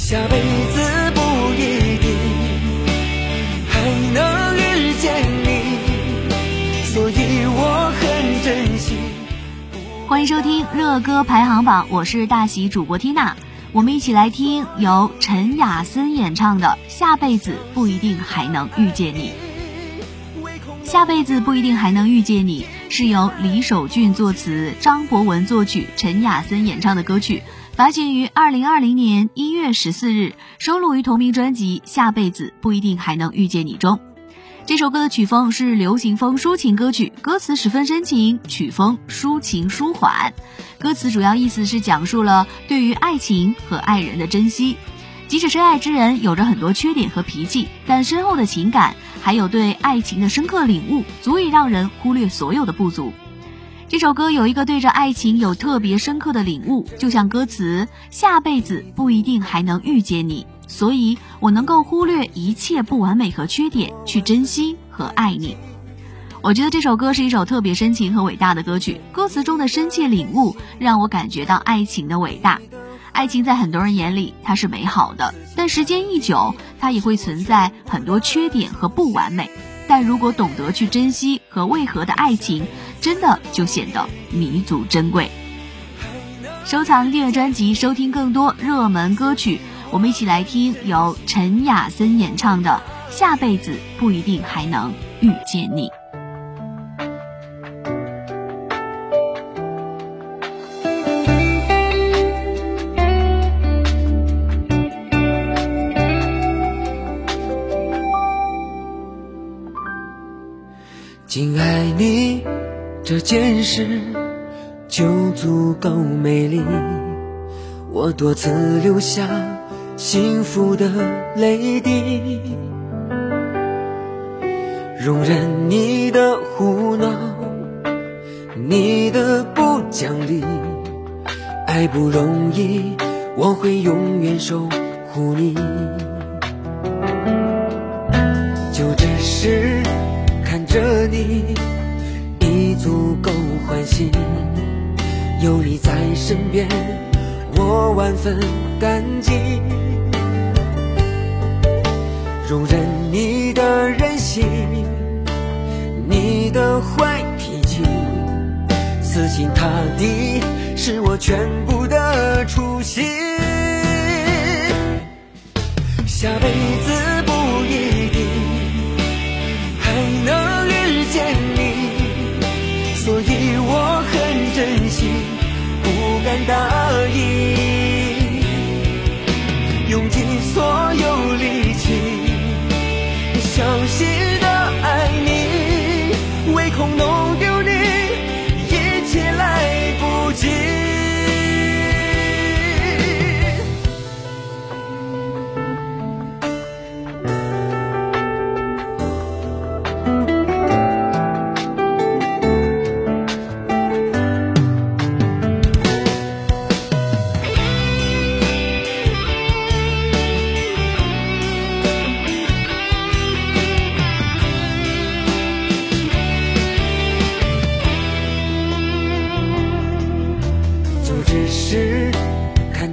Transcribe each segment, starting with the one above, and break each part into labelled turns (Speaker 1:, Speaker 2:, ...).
Speaker 1: 下辈子不一定还能遇见你，所以我很珍惜。
Speaker 2: 欢迎收听热歌排行榜，我是大喜主播缇娜。我们一起来听由陈雅森演唱的《下辈子不一定还能遇见你》。下辈子不一定还能遇见你，是由李守俊作词、张博文作曲、陈雅森演唱的歌曲，发行于二零二零年一月十四日，收录于同名专辑《下辈子不一定还能遇见你》中。这首歌的曲风是流行风抒情歌曲，歌词十分深情，曲风抒情舒缓。歌词主要意思是讲述了对于爱情和爱人的珍惜。即使深爱之人有着很多缺点和脾气，但深厚的情感还有对爱情的深刻领悟，足以让人忽略所有的不足。这首歌有一个对着爱情有特别深刻的领悟，就像歌词“下辈子不一定还能遇见你”，所以我能够忽略一切不完美和缺点，去珍惜和爱你。我觉得这首歌是一首特别深情和伟大的歌曲，歌词中的深切领悟让我感觉到爱情的伟大。爱情在很多人眼里它是美好的，但时间一久，它也会存在很多缺点和不完美。但如果懂得去珍惜和为何的爱情，真的就显得弥足珍贵。收藏订阅专辑，收听更多热门歌曲。我们一起来听由陈雅森演唱的《下辈子不一定还能遇见你》。
Speaker 1: 仅爱你这件事就足够美丽，我多次流下幸福的泪滴，容忍你的胡闹，你的不讲理，爱不容易，我会永远守护你，就只是。看着你够欢喜，有你在身边，我万分感激。容忍你的任性，你的坏脾气，死心塌地是我全部的初心。下辈子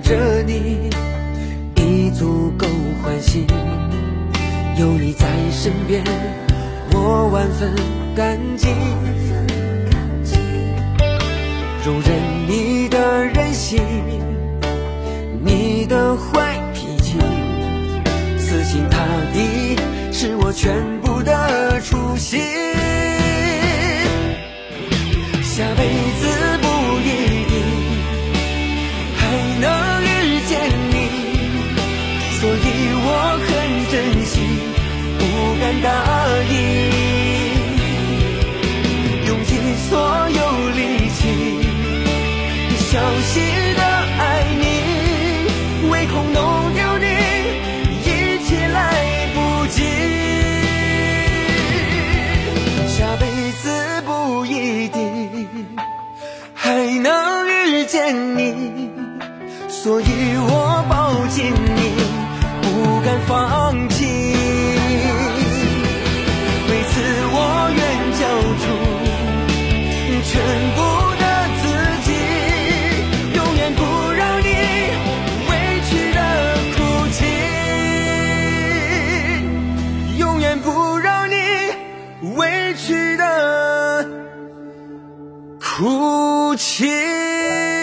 Speaker 1: 着你已足够欢喜有你在身边，我万分感激。容忍你的任性，你的坏脾气，死心塌地是我全部的初心。地还能遇见你，所以我抱紧你，不敢放弃。无情。